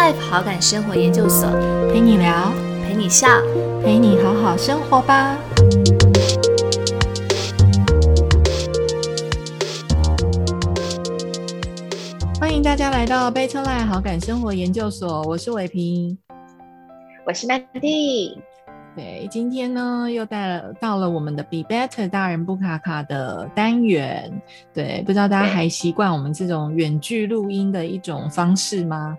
Life 好感生活研究所，陪你聊，陪你笑，陪你好好生活吧。欢迎大家来到 Better Life 好感生活研究所，我是伟平，我是 Mandy。对，今天呢又带了到了我们的 Be Better 大人不卡卡的单元。对，不知道大家还习惯我们这种远距录音的一种方式吗？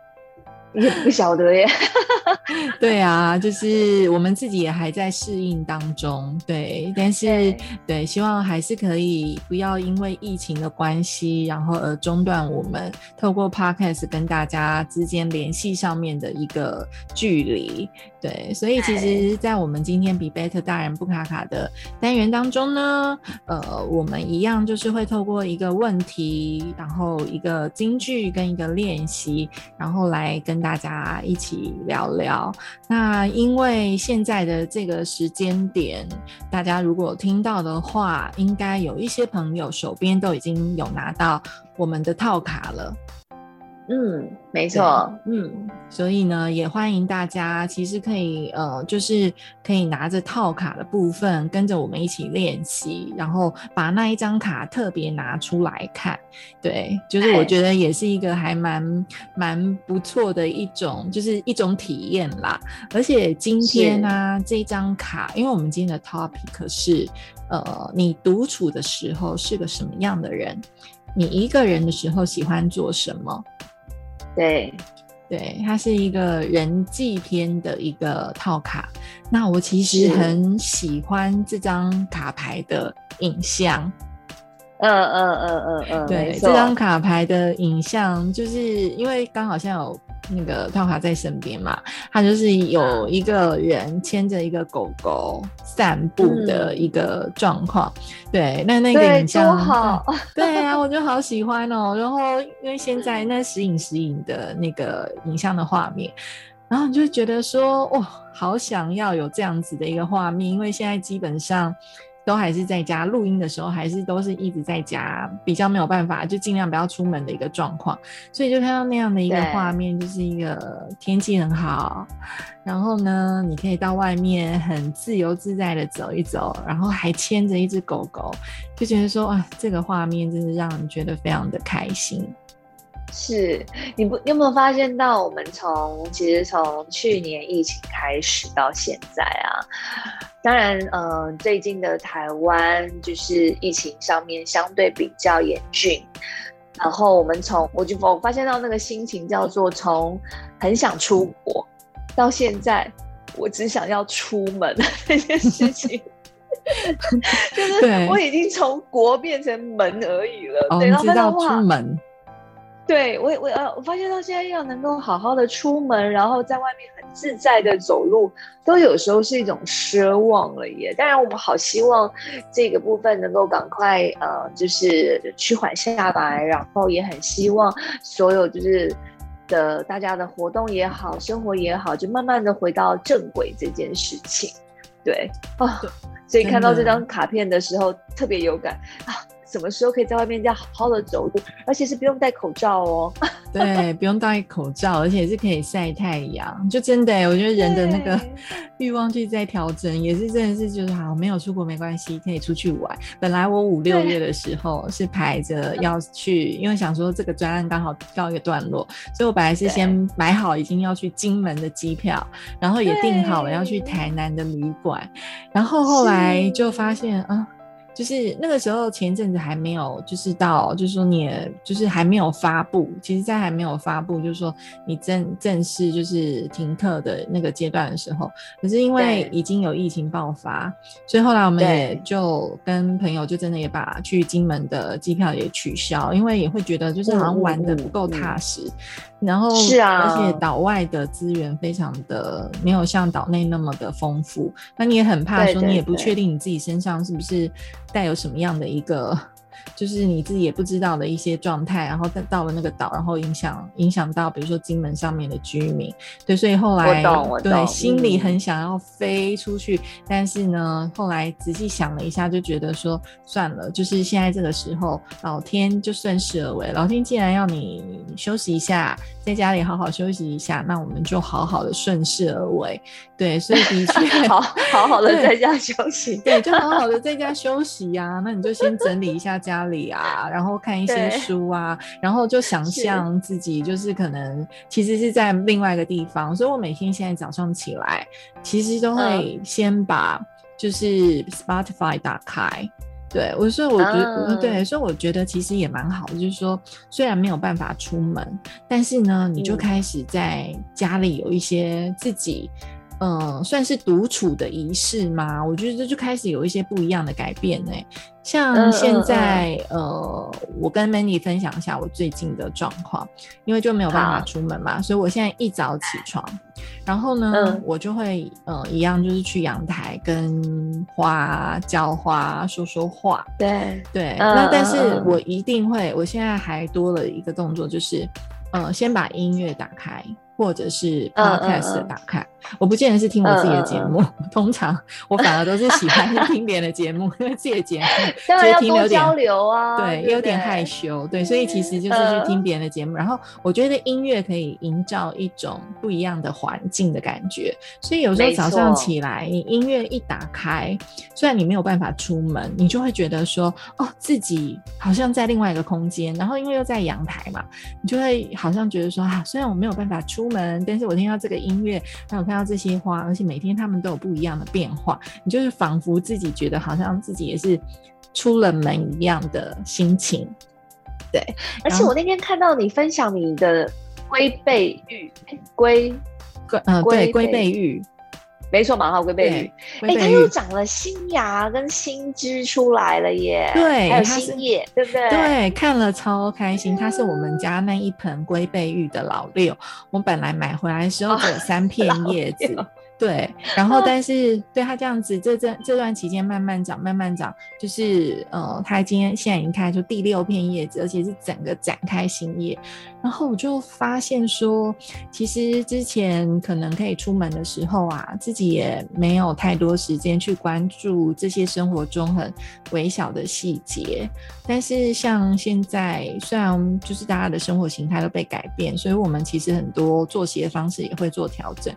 也不晓得耶。对啊，就是我们自己也还在适应当中，对，但是对，希望还是可以不要因为疫情的关系，然后而中断我们透过 podcast 跟大家之间联系上面的一个距离，对，所以其实，在我们今天比 better 大人不卡卡的单元当中呢，呃，我们一样就是会透过一个问题，然后一个京剧跟一个练习，然后来跟大家一起聊聊。那因为现在的这个时间点，大家如果听到的话，应该有一些朋友手边都已经有拿到我们的套卡了。嗯，没错，嗯，所以呢，也欢迎大家，其实可以，呃，就是可以拿着套卡的部分，跟着我们一起练习，然后把那一张卡特别拿出来看，对，就是我觉得也是一个还蛮蛮不错的一种，就是一种体验啦。而且今天呢，这张卡，因为我们今天的 topic 是，呃，你独处的时候是个什么样的人？你一个人的时候喜欢做什么？对，对，它是一个人际篇的一个套卡。那我其实很喜欢这张卡牌的影像。嗯嗯嗯嗯嗯，对，这张卡牌的影像，就是因为刚好像有。那个套卡在身边嘛，他就是有一个人牵着一个狗狗散步的一个状况。对，那那个影像，好，对啊，我就好喜欢哦。然后因为现在那时影时影的那个影像的画面，然后你就觉得说，哇，好想要有这样子的一个画面，因为现在基本上。都还是在家录音的时候，还是都是一直在家，比较没有办法，就尽量不要出门的一个状况。所以就看到那样的一个画面，就是一个天气很好，然后呢，你可以到外面很自由自在的走一走，然后还牵着一只狗狗，就觉得说啊，这个画面真是让人觉得非常的开心。是你不，你有没有发现到我们从其实从去年疫情开始到现在啊？当然，呃，最近的台湾就是疫情上面相对比较严峻，然后我们从我就我发现到那个心情叫做从很想出国，到现在我只想要出门这件事情，就是我已经从国变成门而已了，对，然后知道出门。对我，我呃，我发现到现在要能够好好的出门，然后在外面很自在的走路，都有时候是一种奢望了耶。当然，我们好希望这个部分能够赶快呃，就是趋缓下来，然后也很希望所有就是的大家的活动也好，生活也好，就慢慢的回到正轨这件事情。对啊，所以看到这张卡片的时候特别有感啊。什么时候可以在外面这样好好的走路，而且是不用戴口罩哦？对，不用戴口罩，而且是可以晒太阳。就真的，我觉得人的那个欲望就在调整，也是真的是就是好，没有出国没关系，可以出去玩。本来我五六月的时候是排着要去，因为想说这个专案刚好告一个段落，所以我本来是先买好已经要去金门的机票，然后也订好了要去台南的旅馆，然后后来就发现啊。就是那个时候，前阵子还没有，就是到，就是说你，就是还没有发布。其实，在还没有发布，就是说你正正式就是停课的那个阶段的时候，可是因为已经有疫情爆发，所以后来我们也就跟朋友就真的也把去金门的机票也取消，因为也会觉得就是好像玩的不够踏实。然后是啊，而且岛外的资源非常的没有像岛内那么的丰富，那你也很怕说你也不确定你自己身上是不是带有什么样的一个。就是你自己也不知道的一些状态，然后到到了那个岛，然后影响影响到，比如说金门上面的居民，对，所以后来对心里很想要飞出去，但是呢，后来仔细想了一下，就觉得说算了，就是现在这个时候，老天就顺势而为，老天既然要你休息一下，在家里好好休息一下，那我们就好好的顺势而为。对，所以的确 好好好的在家休息，对，就好好的在家休息呀。那你就先整理一下家里啊，然后看一些书啊，然后就想象自己就是可能其实是在另外一个地方。所以我每天现在早上起来，其实都会先把就是 Spotify 打开。对，我所以我觉得，对，所以我觉得其实也蛮好的，就是说，虽然没有办法出门，但是呢，你就开始在家里有一些自己。嗯，算是独处的仪式吗？我觉得这就开始有一些不一样的改变呢。像现在，呃，我跟 Mandy 分享一下我最近的状况，因为就没有办法出门嘛，所以我现在一早起床，然后呢，我就会呃一样就是去阳台跟花浇花说说话。对对，那但是我一定会，我现在还多了一个动作，就是呃先把音乐打开。或者是 podcast 打开，我不见得是听我自己的节目，通常我反而都是喜欢 听别人的节目，因 为自己的节目 就听有点交流啊，对，有点害羞，对，所以其实就是去听别人的节目。然后我觉得音乐可以营造一种不一样的环境的感觉，所以有时候早上起来，你音乐一打开，虽然你没有办法出门，你就会觉得说，哦，自己好像在另外一个空间，然后因为又在阳台嘛，你就会好像觉得说，啊，虽然我没有办法出。门，但是我听到这个音乐，还有看到这些花，而且每天它们都有不一样的变化，你就是仿佛自己觉得好像自己也是出了门一样的心情。对，而且我那天看到你分享你的龟背玉，龟龟嗯，对，龟背玉。没错，马哈龟背玉，哎，它又长了新芽跟新枝出来了耶！对，还有新叶，对不对？对，看了超开心。它是我们家那一盆龟背玉的老六，我本来买回来的时候只有三片叶子。对，然后但是对他这样子，这这这段期间慢慢长，慢慢长，就是呃，他今天现在已经开出第六片叶子，而且是整个展开新叶。然后我就发现说，其实之前可能可以出门的时候啊，自己也没有太多时间去关注这些生活中很微小的细节。但是像现在，虽然就是大家的生活形态都被改变，所以我们其实很多作息的方式也会做调整。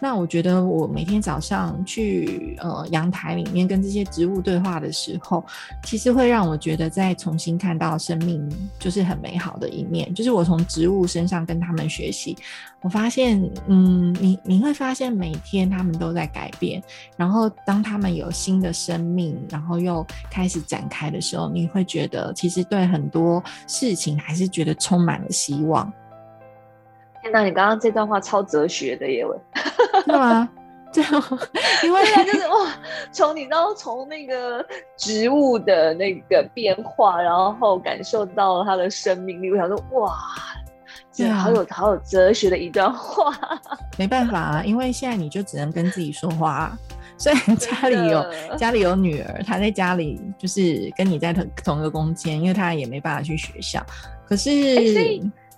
那我觉得。我每天早上去呃阳台里面跟这些植物对话的时候，其实会让我觉得再重新看到生命就是很美好的一面。就是我从植物身上跟他们学习，我发现，嗯，你你会发现每天他们都在改变，然后当他们有新的生命，然后又开始展开的时候，你会觉得其实对很多事情还是觉得充满了希望。天哪，你刚刚这段话超哲学的耶！对吗？这样，因为就是哇，从你知道从那个植物的那个变化，然后感受到它的生命力，我想说哇，这好有好有哲学的一段话。没办法啊，因为现在你就只能跟自己说话。虽然家里有家里有女儿，她在家里就是跟你在同同一个空间，因为她也没办法去学校。可是，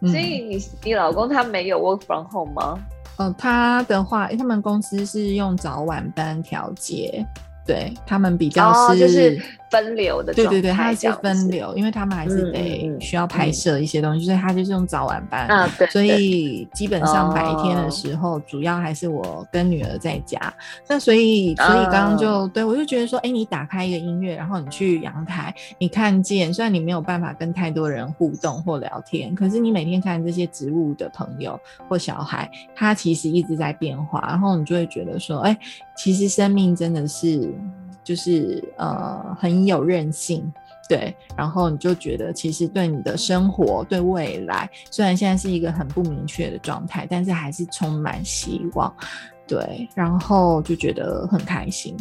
所以你你老公他没有 work from home 吗？呃，他的话，他们公司是用早晚班调节，对他们比较是。分流的对对对，它是分流，因为他们还是得需要拍摄一些东西，所以他就是用早晚班啊。对，所以基本上白天的时候，主要还是我跟女儿在家。那所以，所以刚刚就对我就觉得说，哎，你打开一个音乐，然后你去阳台，你看见，虽然你没有办法跟太多人互动或聊天，可是你每天看这些植物的朋友或小孩，他其实一直在变化，然后你就会觉得说，哎，其实生命真的是。就是呃很有韧性，对，然后你就觉得其实对你的生活、对未来，虽然现在是一个很不明确的状态，但是还是充满希望，对，然后就觉得很开心。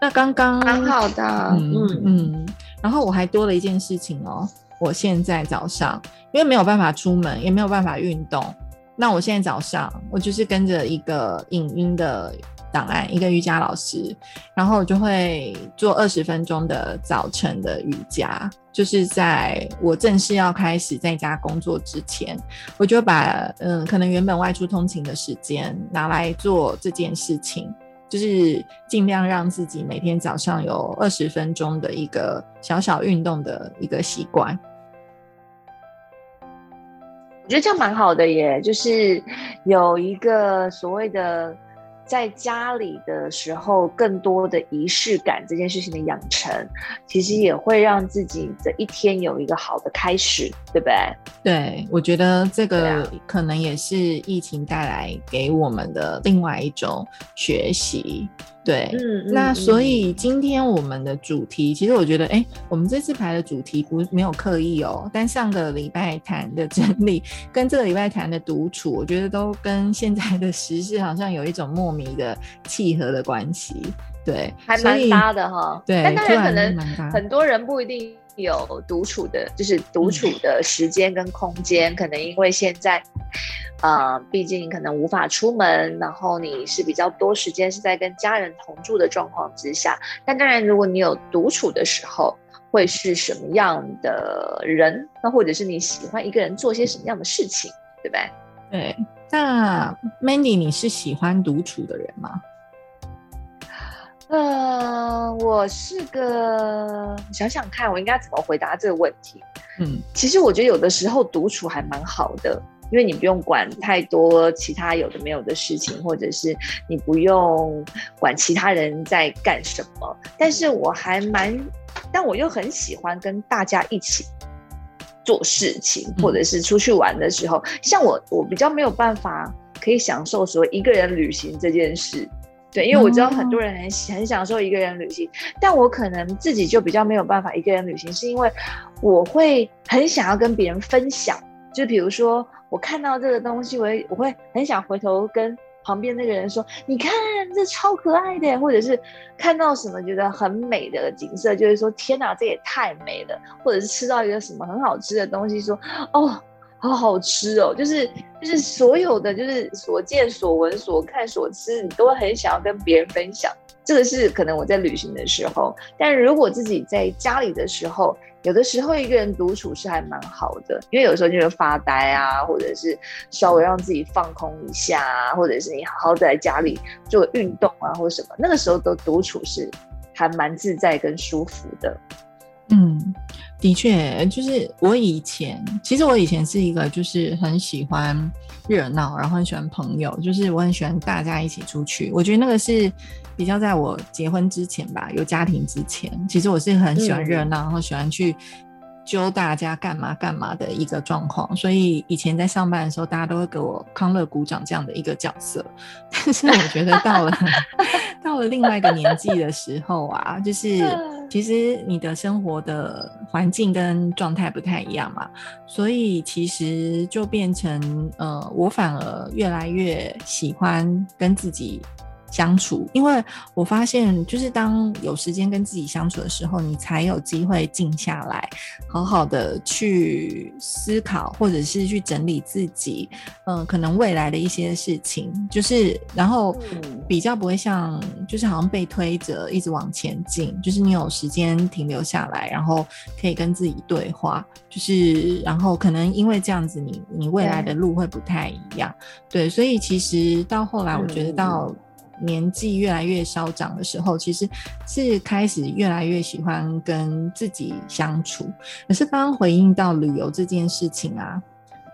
那刚刚蛮好的，嗯嗯，然后我还多了一件事情哦，我现在早上因为没有办法出门，也没有办法运动，那我现在早上我就是跟着一个影音的。档案一个瑜伽老师，然后我就会做二十分钟的早晨的瑜伽，就是在我正式要开始在家工作之前，我就把嗯可能原本外出通勤的时间拿来做这件事情，就是尽量让自己每天早上有二十分钟的一个小小运动的一个习惯。我觉得这样蛮好的耶，就是有一个所谓的。在家里的时候，更多的仪式感这件事情的养成，其实也会让自己的一天有一个好的开始，对不对？对，我觉得这个可能也是疫情带来给我们的另外一种学习。对，嗯，那所以今天我们的主题，其实我觉得，哎，我们这次排的主题不没有刻意哦，但上个礼拜谈的整理，跟这个礼拜谈的独处，我觉得都跟现在的时事好像有一种莫名的契合的关系。对，还蛮搭的哈。对，但当然可能很多人不一定。有独处的，就是独处的时间跟空间，可能因为现在，呃，毕竟可能无法出门，然后你是比较多时间是在跟家人同住的状况之下。但当然，如果你有独处的时候，会是什么样的人？那或者是你喜欢一个人做些什么样的事情，对不对？对。那 Mandy，你是喜欢独处的人吗？呃，我是个想想看，我应该怎么回答这个问题？嗯，其实我觉得有的时候独处还蛮好的，因为你不用管太多其他有的没有的事情，或者是你不用管其他人在干什么。但是我还蛮，但我又很喜欢跟大家一起做事情，或者是出去玩的时候，像我，我比较没有办法可以享受说一个人旅行这件事。对，因为我知道很多人很很享受一个人旅行，但我可能自己就比较没有办法一个人旅行，是因为我会很想要跟别人分享。就比如说我看到这个东西，我会我会很想回头跟旁边那个人说：“你看，这超可爱的。”或者是看到什么觉得很美的景色，就是说：“天哪，这也太美了。”或者是吃到一个什么很好吃的东西，说：“哦。”好好吃哦，就是就是所有的就是所见所闻所看所吃，你都很想要跟别人分享。这个是可能我在旅行的时候，但如果自己在家里的时候，有的时候一个人独处是还蛮好的，因为有时候就是发呆啊，或者是稍微让自己放空一下啊，或者是你好好在家里做运动啊，或者什么，那个时候都独处是还蛮自在跟舒服的。嗯。的确，就是我以前，其实我以前是一个就是很喜欢热闹，然后很喜欢朋友，就是我很喜欢大家一起出去。我觉得那个是比较在我结婚之前吧，有家庭之前，其实我是很喜欢热闹，然后喜欢去。揪大家干嘛干嘛的一个状况，所以以前在上班的时候，大家都会给我康乐鼓掌这样的一个角色。但是我觉得到了 到了另外一个年纪的时候啊，就是其实你的生活的环境跟状态不太一样嘛，所以其实就变成呃，我反而越来越喜欢跟自己。相处，因为我发现，就是当有时间跟自己相处的时候，你才有机会静下来，好好的去思考，或者是去整理自己，嗯，可能未来的一些事情，就是然后比较不会像，就是好像被推着一直往前进，就是你有时间停留下来，然后可以跟自己对话，就是然后可能因为这样子，你你未来的路会不太一样，对，所以其实到后来，我觉得到。年纪越来越稍长的时候，其实是开始越来越喜欢跟自己相处。可是刚刚回应到旅游这件事情啊，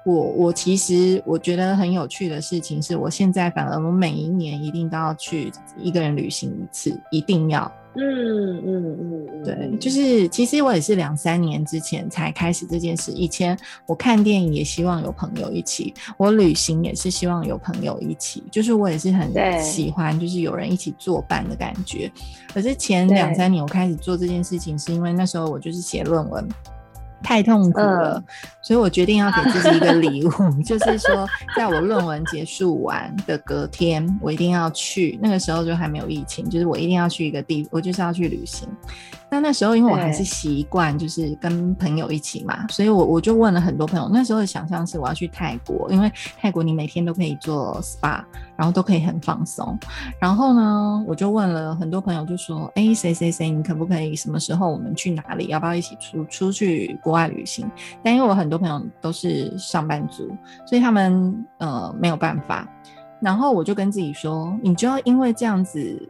我我其实我觉得很有趣的事情是，我现在反而我每一年一定都要去一个人旅行一次，一定要。嗯嗯嗯，对，就是其实我也是两三年之前才开始这件事。以前我看电影也希望有朋友一起，我旅行也是希望有朋友一起，就是我也是很喜欢，就是有人一起作伴的感觉。可是前两三年我开始做这件事情，是因为那时候我就是写论文。太痛苦了，所以我决定要给自己一个礼物，就是说，在我论文结束完的隔天，我一定要去。那个时候就还没有疫情，就是我一定要去一个地，我就是要去旅行。那那时候，因为我还是习惯就是跟朋友一起嘛，所以我我就问了很多朋友。那时候的想象是我要去泰国，因为泰国你每天都可以做 SPA，然后都可以很放松。然后呢，我就问了很多朋友，就说：“哎，谁谁谁，你可不可以什么时候我们去哪里？要不要一起出出去国外旅行？”但因为我很多朋友都是上班族，所以他们呃没有办法。然后我就跟自己说：“你就要因为这样子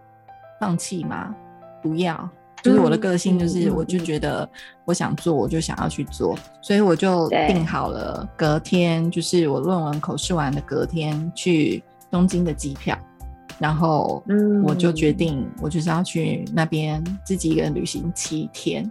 放弃吗？不要。”就是我的个性，就是我就觉得我想做，我就想要去做，所以我就定好了隔天，就是我论文口试完的隔天去东京的机票，然后嗯我就决定我就是要去那边自己一个人旅行七天。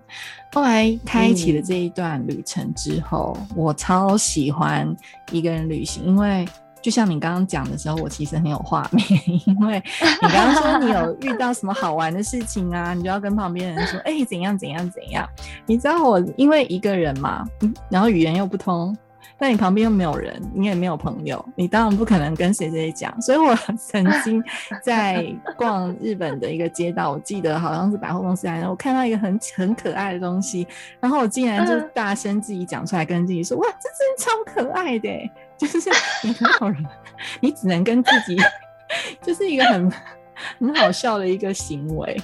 后来开启了这一段旅程之后，我超喜欢一个人旅行，因为。就像你刚刚讲的时候，我其实很有画面，因为你刚刚说你有遇到什么好玩的事情啊，你就要跟旁边人说，哎、怎样怎样怎样。你知道我因为一个人嘛，嗯然后语言又不通，那你旁边又没有人，你也没有朋友，你当然不可能跟谁谁谁讲。所以我 曾经在逛日本的一个街道，我记得好像是百货公司来的，我看到一个很很可爱的东西，然后我竟然就嗯大声自己讲出来，跟自己说：“哇，这真超可爱的欸！” 就是你没有人，你只能跟自己，就是一个很很好笑的一个行为。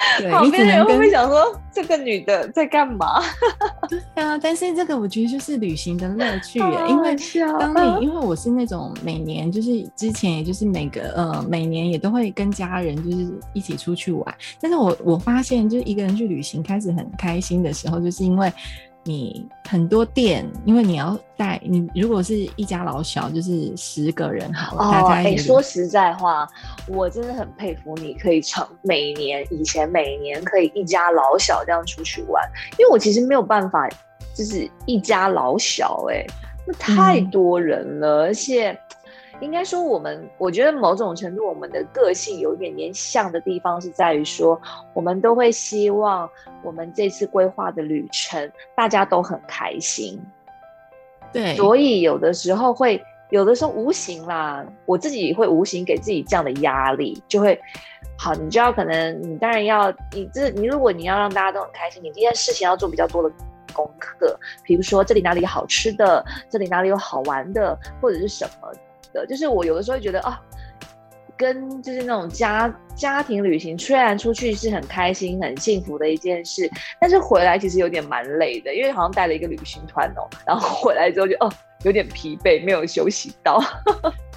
对旁边人会不会想说这个女的在干嘛？对啊，但是这个我觉得就是旅行的乐趣耶，好因为当嗯你因为我是那种每年就是之前也就是每个呃每年也都会跟家人就是一起出去玩，但是我我发现就是一个人去旅行开始很开心的时候，就是因为你很多店，因为你要带你如果是一家老小就是十个人好了，大哦，哎、家说实在话，我真的很佩服你，可以长每年以前每年可以一家老小这样出去玩，因为我其实没有办法，就是一家老小、哎，那太嗯。多人了，而且应该说我们，我觉得某种程度我们的个性有一点点像的地方是在于说，我们都会希望我们这次规划的旅程大家都很开心，对，所以有的时候会，有的时候无形啦，我自己会无形给自己这样的压力，就会好，你就要可能你当然要你这你如果你要让大家都很开心，你这件事情要做比较多的功课，比如说这里哪里有好吃的，这里哪里有好玩的，或者是什么的，就是我有的时候觉得啊。跟就是那种家家庭旅行，虽然出去是很开心、很幸福的一件事，但是回来其实有点蛮累的，因为好像带了一个旅行团哦，然后回来之后就哦有点疲惫，没有休息到。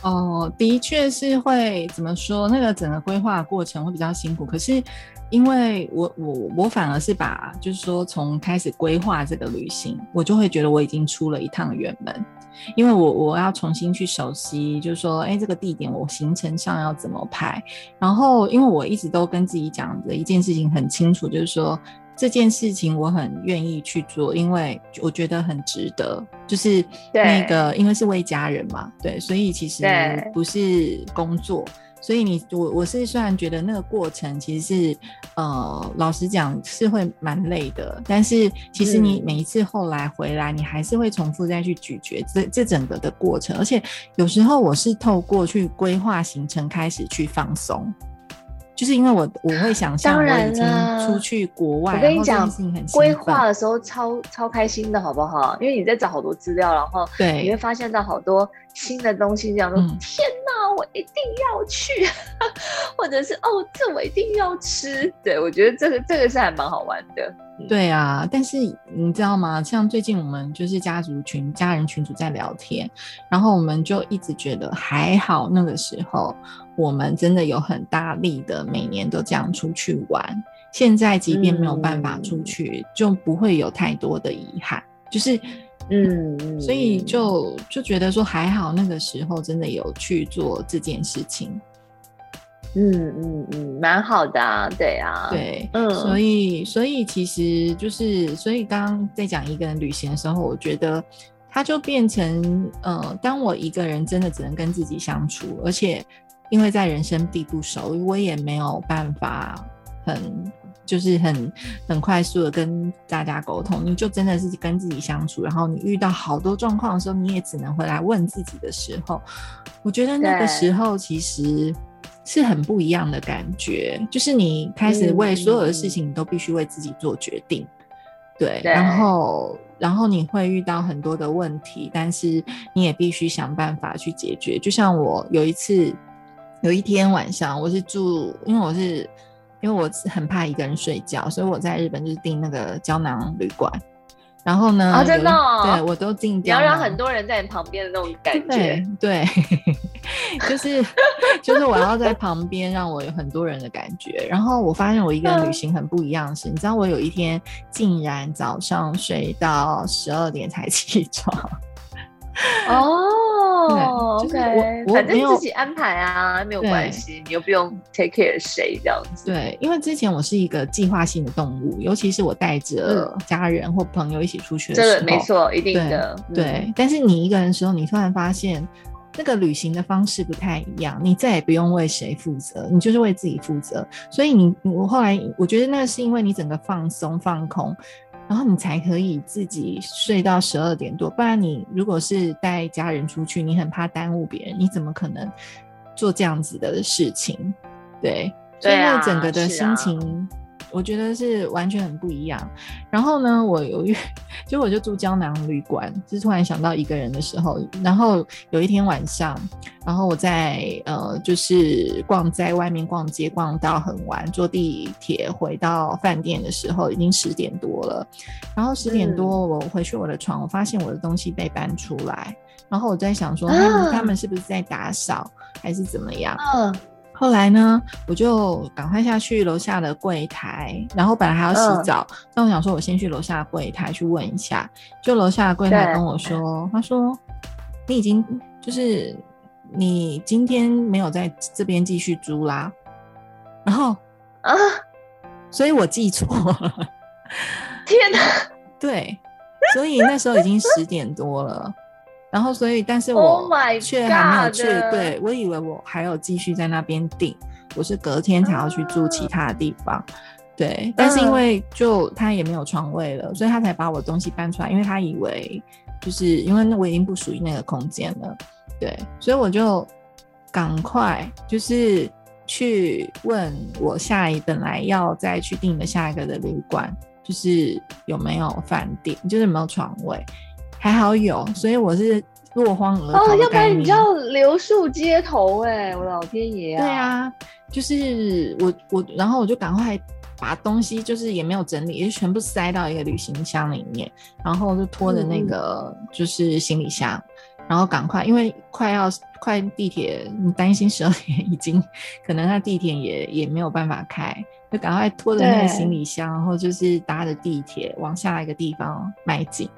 哦，的确是会怎么说？那个整个规划过程会比较辛苦。可是因为我我我反而是把就是说从开始规划这个旅行，我就会觉得我已经出了一趟远门，因为我我要重新去熟悉，就是说，哎，这个地点我行程上要怎么排。然后因为我一直都跟自己讲的一件事情很清楚，就是说。这件事情我很愿意去做，因为我觉得很值得。就是那个，因为是为家人嘛，对，所以其实不是工作。所以你我我是虽然觉得那个过程其实是呃，老实讲是会蛮累的，但是其实你嗯每一次后来回来，你还是会重复再去咀嚼这这整个的过程。而且有时候我是透过去规划行程开始去放松。就是因为我我会想象我当然已经啦出去国外，我跟你讲规划的时候超超开心的，好不好？因为你在找好多资料，然后对你会发现到好多新的东西，这样说、嗯天哪，我一定要去，或者是哦，这我一定要吃。对我觉得这个这个是还蛮好玩的。对啊，但是你知道吗？像最近我们就是家族群、家人群组在聊天，然后我们就一直觉得还好，那个时候我们真的有很大力的每年都这样出去玩。现在即便没有办法出去，就不会有太多的遗憾，就是嗯，嗯所以就就觉得说还好，那个时候真的有去做这件事情。嗯嗯嗯，蛮好的啊，对啊，，对，嗯。所以所以其实就是，所以刚刚在讲一个人旅行的时候，我觉得它就变成，呃，当我一个人真的只能跟自己相处，而且因为在人生地不熟，我也没有办法很就是很很快速的跟大家沟通，你就真的是跟自己相处，然后你遇到好多状况的时候，你也只能回来问自己的时候，我觉得那个对。时候其实。是很不一样的感觉，就是你开始为所有的事情，你都必须为自己做决定，对，对然后然后你会遇到很多的问题，但是你也必须想办法去解决。就像我有一次，有一天晚上，我是住，因为我是因为我很怕一个人睡觉，所以我在日本就是订那个胶囊旅馆。然后呢，啊真的哦对我都订你胶囊，要让很多人在你旁边的那种感觉对。对，就是就是我要在旁边，让我有很多人的感觉。然后我发现我一个人旅行很不一样的是，你知道我有一天竟然早上睡到十二点才 起床。哦，OK，我我反正自己安排啊，没有对关系，你又不用 take care 谁这样子。对，因为之前我是一个计划性的动物，尤其是我带着家人或朋友一起出去的这时候，个没错，一定对的。嗯，对，但是你一个人的时候，你突然发现那个旅行的方式不太一样，你再也不用为谁负责，你就是为自己负责。所以你我后来我觉得那是因为你整个放松放空，然后你才可以自己睡到十二点多。不然你如果是带家人出去，你很怕耽误别人，你怎么可能做这样子的事情？对，所以那整个的心情。我觉得是完全很不一样。然后呢，我有一，就我就住胶囊旅馆，就是突然想到一个人的时候，然后有一天晚上，然后我在呃，就是逛在外面逛街，逛到很晚，坐地铁回到饭店的时候，已经十点多了。然后十点多我回去我的床，我发现我的东西被搬出来，然后我在想说，他们、啊他们是不是在打扫，还是怎么样？嗯，后来呢，我就赶快下去楼下的柜台，然后本来还要洗嗯澡，但我想说，我先去楼下的柜台去问一下。就楼下的柜台跟我说，他说你已经就是你今天没有在这边继续租啦，然后啊，所以我记错了，天哪！对，所以那时候已经十点多了。然后，所以，但是 Oh 我却还没有去。对我以为我还有继续在那边订，我是隔天才要去住其他的地方。对，但是因为就他也没有床位了，所以他才把我东西搬出来，因为他以为就是因为那我已经不属于那个空间了。对，所以我就赶快就是去问我下一本来要再去订的下一个的旅馆，就是有没有饭店，就是有没有床位。还好有，所以我是落荒而逃哦，要不然。你就要留宿街头哎、我老天爷啊！对，啊，就是我我，然后我就赶快把东西，就是也没有整理，也就全部塞到一个旅行箱里面，然后就拖着那个就是行李箱，然后赶快，因为快要快地铁，你担心十二点已经可能那地铁也也没有办法开，就赶快拖着那个行李箱，然后就是搭着地铁往下一个地方迈进，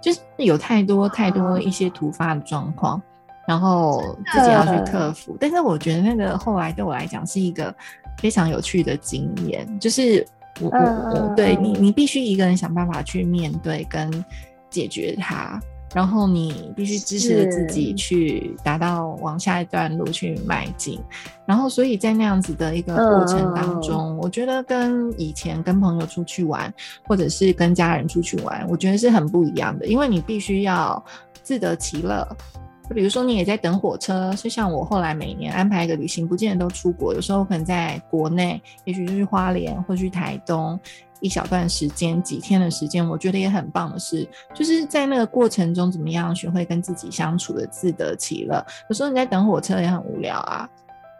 就是有太多太多一些突发的状况。然后自己要去克服，但是我觉得那个后来对我来讲是一个非常有趣的经验，就是我我嗯我对你你必须一个人想办法去面对跟解决它，然后你必须支持着自己去达到往下一段路去迈进，然后所以在那样子的一个过程嗯。当中，我觉得跟以前跟朋友出去玩，或者是跟家人出去玩，我觉得是很不一样的，因为你必须要自得其乐。就比如说，你也在等火车，就像我后来每年安排一个旅行，不见得都出国，有时候可能在国内，也许就是花莲或去台东一小段时间，几天的时间，我觉得也很棒的是，就是在那个过程中，怎么样学会跟自己相处的自得其乐。有时候你在等火车也很无聊啊，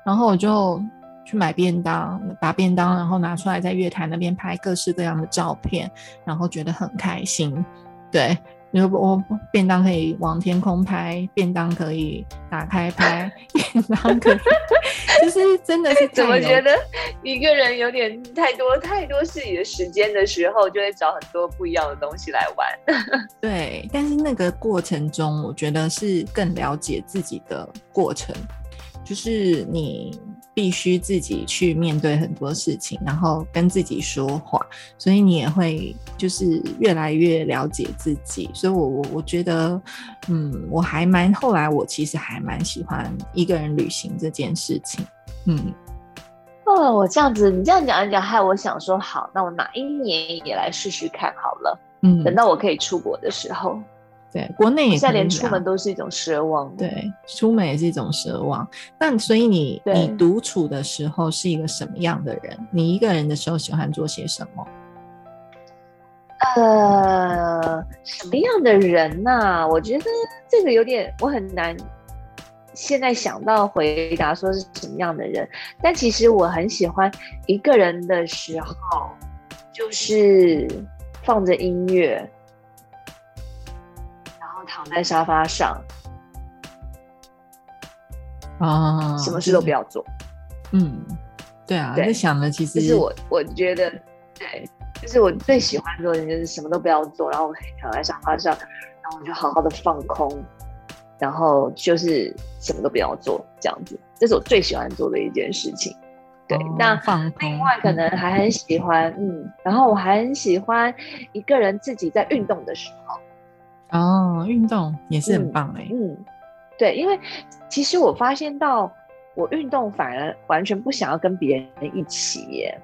然后我就去买便当，把便当然后拿出来在月台那边拍各式各样的照片，然后觉得很开心，对。如果我便当可以往天空拍，便当可以打开拍，便当可以，就是真的是 怎么觉得一个人有点太多太多自己的时间的时候，就会找很多不一样的东西来玩。对，但是那个过程中，我觉得是更了解自己的过程，就是你必须自己去面对很多事情，然后跟自己说话，所以你也会就是越来越了解自己。所以我我我觉得，嗯，我还蛮后来我其实还蛮喜欢一个人旅行这件事情，嗯。哦，我这样子，你这样讲一讲，害我想说，好，那我哪一年也来试试看好了。嗯，等到我可以出国的时候，对，国内也现在连出门都是一种奢望。，对，出门也是一种奢望。那所以你你独处的时候是一个什么样的人？你一个人的时候喜欢做些什么？呃，什么样的人呐、我觉得这个有点，我很难现在想到回答说是什么样的人。但其实我很喜欢一个人的时候，就是放着音乐，躺在沙发上，啊，什么事都不要做。嗯，对啊，对在想了，其实就是我我觉得，对，就是我最喜欢做的就是什么都不要做，然后我躺在沙发上，然后我就好好的放空，然后就是什么都不要做，这样子，这是我最喜欢做的一件事情。对，哦那放，另外可能还很喜欢，嗯，然后我还很喜欢一个人自己在运动的时候，哦，运动也是很嗯棒哎，嗯，对，因为其实我发现到我运动反而完全不想要跟别人一起耶。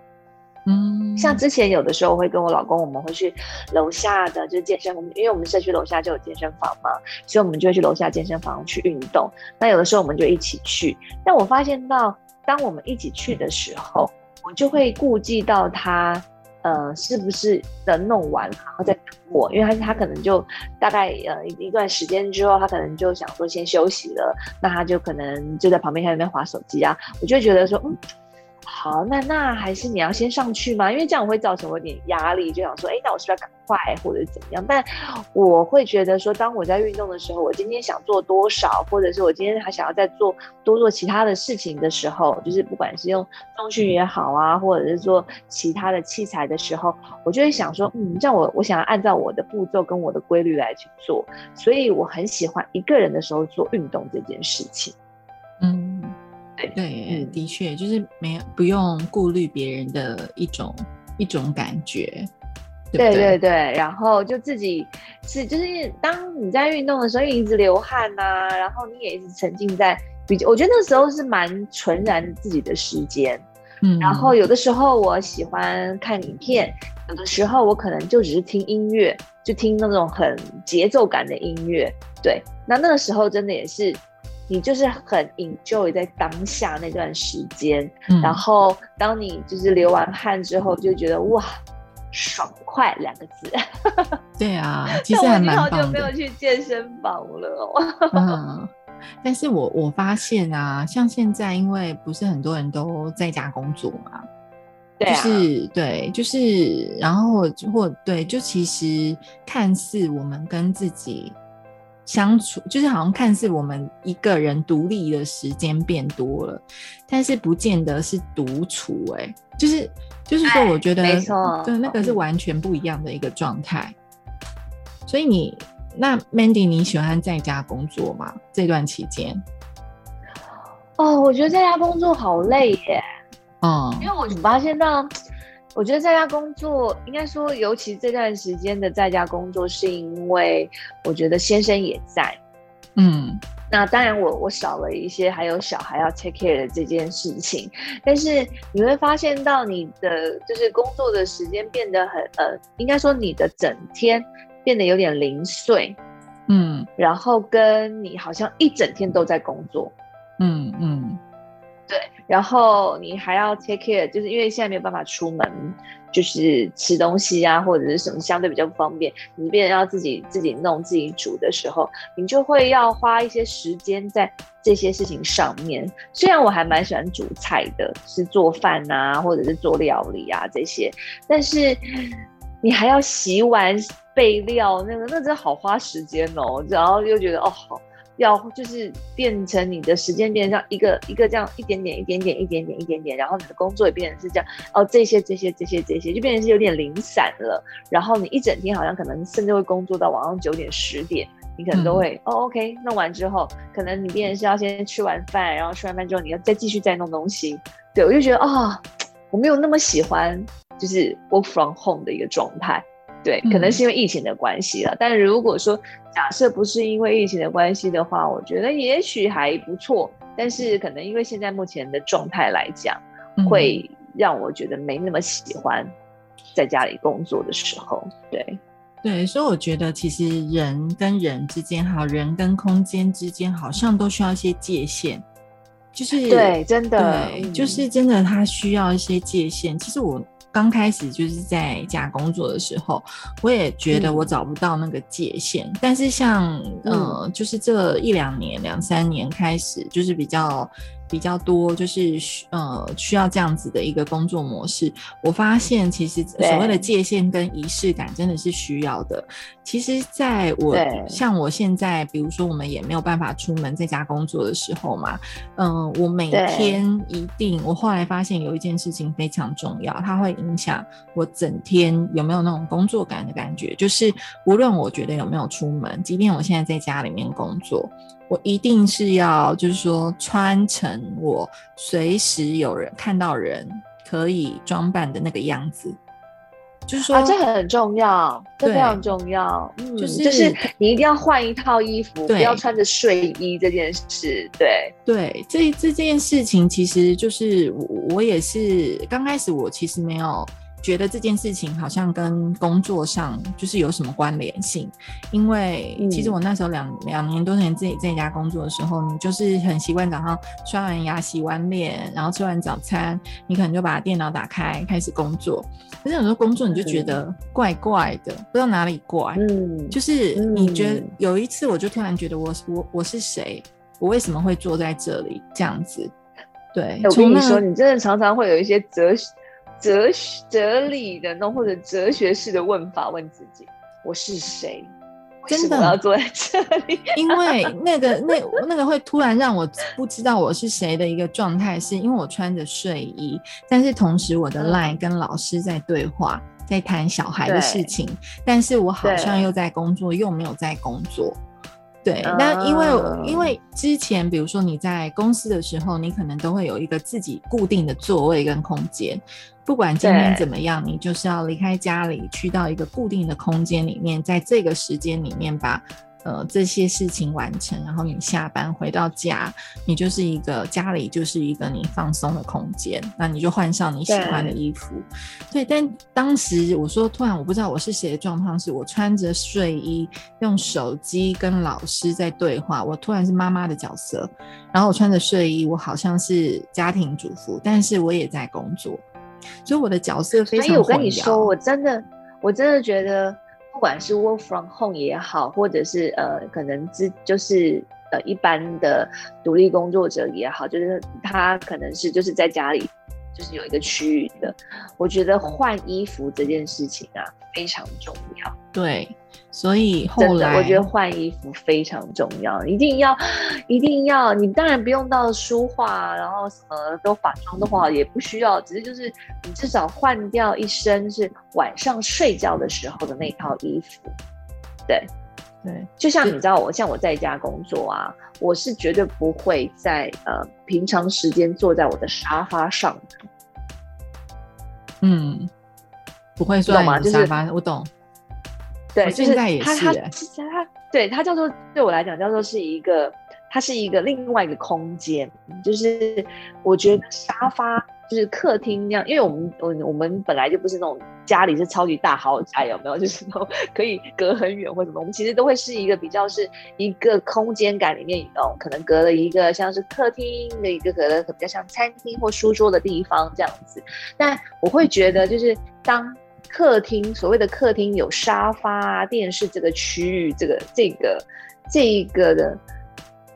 嗯，像之前有的时候我会跟我老公，我们会去楼下的就是健身，因为我们社区楼下就有健身房嘛，所以我们就会去楼下健身房去运动。那有的时候我们就一起去，但我发现到当我们一起去的时候，我就会顾忌到他。呃，是不是等弄完，然后再等我？因为他他可能就大概呃一段时间之后，他可能就想说先休息了，那他就可能就在旁边在那边划手机啊，我就觉得说，嗯，好，那那还是你要先上去吗？因为这样会造成我有点压力，就想说，哎，那我是不是要赶快或者怎么样？但我会觉得说，当我在运动的时候，我今天想做多少，或者是我今天还想要再做多做其他的事情的时候，就是不管是用重训也好啊，或者是做其他的器材的时候，我就会想说，嗯，这样我我想要按照我的步骤跟我的规律来去做，所以我很喜欢一个人的时候做运动这件事情。嗯，对的确就是没有不用顾虑别人的一种一种感觉，对对对？对对，然后就自己是就是当你在运动的时候，一直流汗呐、然后你也一直沉浸在比较，我觉得那时候是蛮纯然自己的时间。嗯，然后有的时候我喜欢看影片，有的时候我可能就只是听音乐，就听那种很节奏感的音乐。对，那那个时候真的也是。你就是很 enjoy 在当下那段时间，嗯然后当你就是流完汗之后，就觉得哇，爽快两个字。对啊，其实还我已经好久。没有去健身房了哦。嗯，但是我我发现啊，像现在因为不是很多人都在家工作嘛，对啊，就是对，就是然后或对，就其实看似我们跟自己相处，就是好像看似我们一个人独立的时间变多了，但是不见得是独处、欸，哎，就是就是说，我觉得没错对，那个是嗯完全不一样的一个状态。所以你那 Mandy，你喜欢在家工作吗？这段期间，哦，我觉得在家工作好累耶，嗯因为我发现到，我觉得在家工作，应该说，尤其这段时间的在家工作，是因为我觉得先生也在。嗯。那当然我，我少了一些还有小孩要 take care 的这件事情，但是你会发现到你的就是工作的时间变得很呃，应该说你的整天变得有点零碎，嗯。然后跟你好像一整天都在工作，嗯嗯对，然后你还要 take care，就是因为现在没有办法出门，就是吃东西啊，或者是什么相对比较不方便，你变成要自己自己弄自己煮的时候，你就会要花一些时间在这些事情上面。虽然我还蛮喜欢煮菜的，是做饭啊，或者是做料理啊这些，但是你还要洗碗、备料，那个那真的好花时间哦。然后又觉得哦好。要就是变成你的时间变成像一个一个这样一点点一点点一点点一点点，然后你的工作也变成是这样哦，这些这些这些这些就变成是有点零散了。然后你一整天好像可能甚至会工作到晚上九点十点，你可能都会、哦 OK 弄完之后，可能你变成是要先吃完饭，然后吃完饭之后你要再继续再弄东西。对我就觉得啊、我没有那么喜欢就是 work from home 的一个状态。对，可能嗯是因为疫情的关系了。但如果说假设不是因为疫情的关系的话，我觉得也许还不错。但是可能因为现在目前的状态来讲，嗯会让我觉得没那么喜欢在家里工作的时候。对，对，所以我觉得其实人跟人之间，还有人跟空间之间，好像都需要一些界限。就是对，真的，对，嗯就是真的，他需要一些界限。其实我刚开始就是在家工作的时候，我也觉得嗯我找不到那个界限。但是像呃，就是这一两年、两三年开始，就是比较比较多，就是需呃需要这样子的一个工作模式。我发现其实所谓的界限跟仪式感真的是需要的。其实，在我像我现在，比如说我们也没有办法出门在家工作的时候嘛，嗯、我每天一定，我后来发现有一件事情非常重要，它会影响我整天有没有那种工作感的感觉。就是无论我觉得有没有出门，即便我现在在家里面工作，我一定是要就是说穿成我随时有人看到人可以装扮的那个样子。就是说，啊，这很重要，这非常重要。嗯，就就是是你一定要换一套衣服，不要穿着睡衣这件事。对，对，这这件事情其实就是我我也是刚开始我其实没有觉得这件事情好像跟工作上就是有什么关联性，因为其实嗯我那时候两两年多前自己在家工作的时候，你就是很习惯早上刷完牙、洗完脸，然后吃完早餐，你可能就把电脑打开开始工作。可是有时候工作你就觉得怪怪的，不知道哪里怪，嗯，就是你觉得嗯有一次，我就突然觉得我我我是谁？我为什么会坐在这里？这样子，对哎，我跟从那你说，你真的常常会有一些哲哲哲理的那种或者哲学式的问法，问自己：我是谁？真的么要坐在这里？因为那个那那个会突然让我不知道我是谁的一个状态，是因为我穿着睡衣，但是同时我的嗯 line 跟老师在对话，在谈小孩的事情，但是我好像又在工作，又没有在工作。对，那因为、啊因为之前比如说你在公司的时候，你可能都会有一个自己固定的座位跟空间，不管今天怎么样，你就是要离开家里，去到一个固定的空间里面，在这个时间里面把呃这些事情完成，然后你下班回到家，你就是一个家里就是一个你放松的空间，那你就换上你喜欢的衣服，对。但当时我说突然我不知道我是谁的状况是，我穿着睡衣，用手机跟老师在对话，我突然是妈妈的角色，然后我穿着睡衣，我好像是家庭主妇，但是我也在工作，所以我的角色非常所以我跟你说，我真的，我真的觉得，不管是 work from home 也好，或者是呃，可能之就是呃一般的独立工作者也好，就是他可能是就是在家里就是有一个区域的，我觉得换衣服这件事情啊非常重要。对，所以后，来我觉得换衣服非常重要，一定要，一定要。你当然不用到梳化，然后什么都化妆的话也不需要，只是就是你至少换掉一身是晚上睡觉的时候的那套衣服。对，对就像你知道我，像我在家工作啊，我是绝对不会在呃平常时间坐在我的沙发上的。嗯，不会坐在沙发，我懂。对，就是现在也是欸是它，对它叫做对我来讲叫做是一个，它是一个另外一个空间，就是我觉得沙发就是客厅那样，因为我们我我们本来就不是那种家里是超级大豪宅，有没有？就是那种可以隔很远或什么，我们其实都会是一个比较是一个空间感里面哦，可能隔了一个像是客厅的一个可能比较像餐厅或书桌的地方这样子，但我会觉得就是当。客厅所谓的客厅有沙发、电视这个区域，这个这个这个的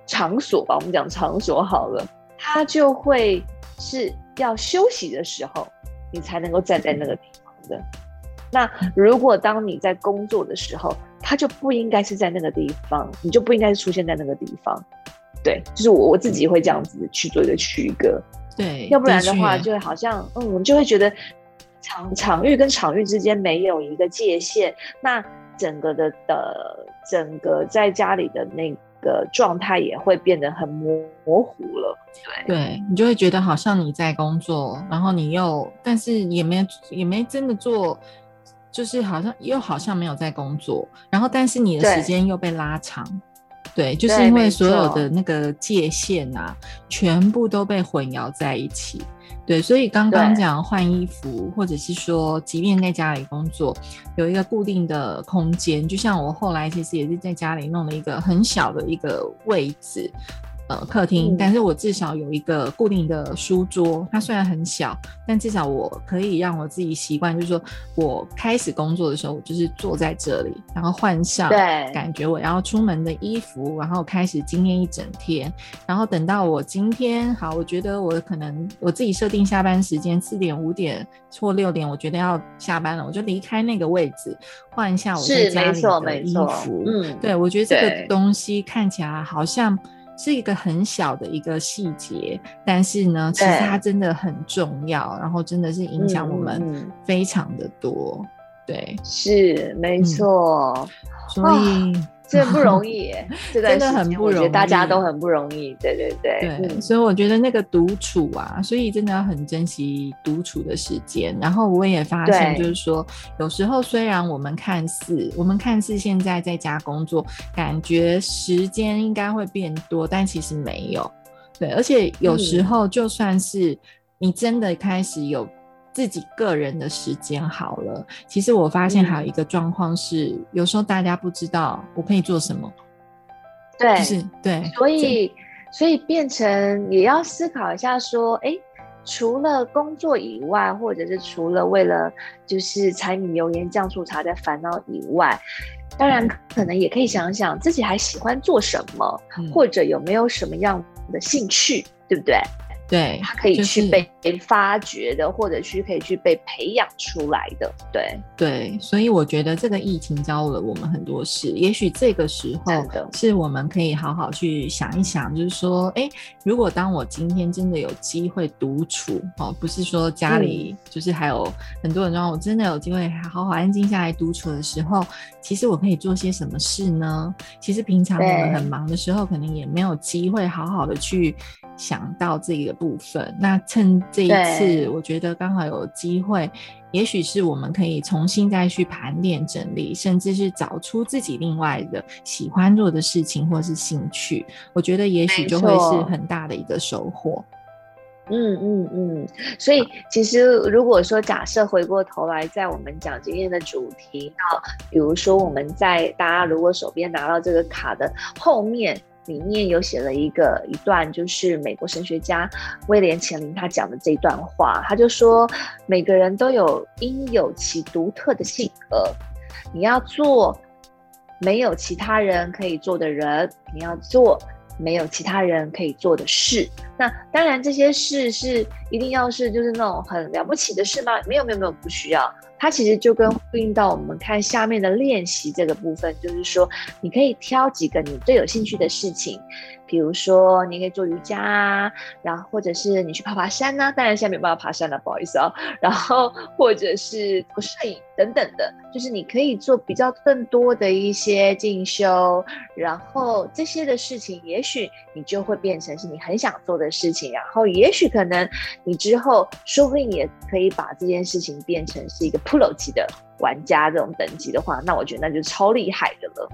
场所吧，我们讲场所好了，它就会是要休息的时候，你才能够站在那个地的。那如果当你在工作的时候，他就不应该是在那个地方，你就不应该是出现在那个地方。对，就是我我自己会这样子去做一个区隔。对，要不然的话，就会好像嗯，就会觉得场场域跟场域之间没有一个界限，那整个的的整个在家里的那个状态也会变得很模模糊了。对，对你就会觉得好像你在工作，然后你又但是也没也没真的做，就是好像又好像没有在工作，然后但是你的时间又被拉长。对，就是因为所有的那个界限啊，全部都被混淆在一起。对，所以刚刚讲换衣服，或者是说，即便在家里工作，有一个固定的空间，就像我后来其实也是在家里弄了一个很小的一个位置，呃客厅，嗯。但是我至少有一个固定的书桌，它虽然很小，但至少我可以让我自己习惯，就是说我开始工作的时候，我就是坐在这里，然后换上对。感觉我要出门的衣服，然后开始今天一整天，然后等到我今天好，我觉得我可能我自己设定下班时间四点五点或六点，我觉得要下班了，我就离开那个位置，换一下我在是没家里的衣错没错服，，嗯，对，我觉得这个东西看起来好像是一个很小的一个细节，但是呢，其实它真的很重要，然后真的是影响我们嗯非常的多。对，是没嗯。错，所以这不容 易耶，这段真的时间我觉很不容得大家都很不容易，对对对，对，嗯所以我觉得那个独处啊，所以真的要很珍惜独处的时间。然后我也发现，就是说，有时候虽然我们看似我们看似现在在家工作，感觉时间应该会变多，但其实没有。对，而且有时嗯候就算是你真的开始有自己个人的时间好了，其实我发现还有一个状况是，有时候大家不知道我可以做什么，对，就是对，所以，所以变成也要思考一下，说，哎，除了工作以外，或者是除了为了就是柴米油盐酱醋茶的烦恼以外，当然可能也可以想想自己还喜欢做什么，嗯。或者有没有什么样的兴趣，对不对？对，它可以去被发掘的，或者去可以去被培养出来的，对，对，所以我觉得这个疫情教了我们很多事。也许这个时候的是我们可以好好去想一想，就是说，哎，如果当我今天真的有机会独处，哦，不是说家里就是还有很多人让我真的有机会好好安静下来独处的时候，其实我可以做些什么事呢？其实平常我们很忙的时候，可能也没有机会好好的去想到这个部分。那趁这一次，我觉得刚好有机会，也许是我们可以重新再去盘点整理，甚至是找出自己另外的喜欢做的事情或是兴趣。我觉得也许就会是很大的一个收获。嗯嗯嗯，所以其实如果说假设回过头来，在我们讲今天的主题，那比如说我们在大家如果手边拿到这个卡的后面，里面有写了一个一段，就是美国神学家威廉钱林他讲的这一段话，他就说每个人都有应有其独特的性格，你要做没有其他人可以做的人，你要做没有其他人可以做的事。那当然，这些事是一定要是就是那种很了不起的事吗？没有没有没有，不需要。它其实就跟呼应到我们看下面的练习这个部分，就是说你可以挑几个你最有兴趣的事情，比如说你可以做瑜伽啊，然后或者是你去爬爬山呐、当然现在没有办法爬山了，不好意思啊。然后或者是做摄影等等的，就是你可以做比较更多的一些进修，然后这些的事情，也许你就会变成是你很想做的事情，然后也许可能你之后说不定也可以把这件事情变成是一个 pro 级的玩家这种等级的话，那我觉得那就超厉害的了。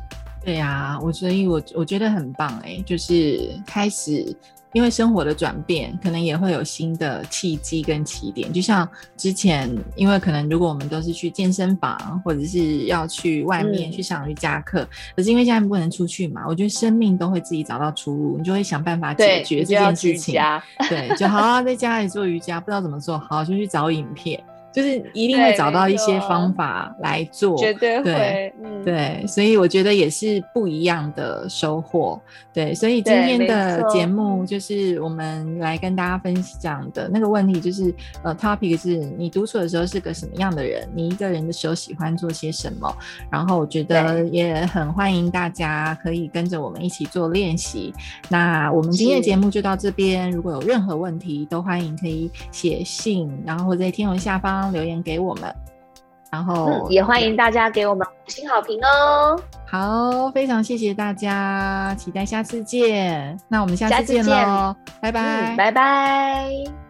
对呀、我所以我我觉得很棒哎、就是开始。因为生活的转变，可能也会有新的契机跟起点。就像之前，因为可能如果我们都是去健身房，或者是要去外面嗯去上瑜伽课，可是因为现在不能出去嘛，我觉得生命都会自己找到出路，你就会想办法解决这件事情。对，就好好在家里做瑜伽，不知道怎么做，好就去找影片，就是一定会找到一些方法来做。绝对对会，嗯，对，所以我觉得也是不一样的收获。对，所以今天的节目就是我们来跟大家分享的那个问题，就是呃，topic 是你独处的时候是个什么样的人？你一个人的时候喜欢做些什么？然后我觉得也很欢迎大家可以跟着我们一起做练习。那我们今天的节目就到这边，如果有任何问题，都欢迎可以写信，然后或者在天文下方留言给我们。然后、嗯，也欢迎大家给我们五星好评哦。好，非常谢谢大家，期待下次见。那我们下下次次见见喽，拜拜。嗯，拜拜。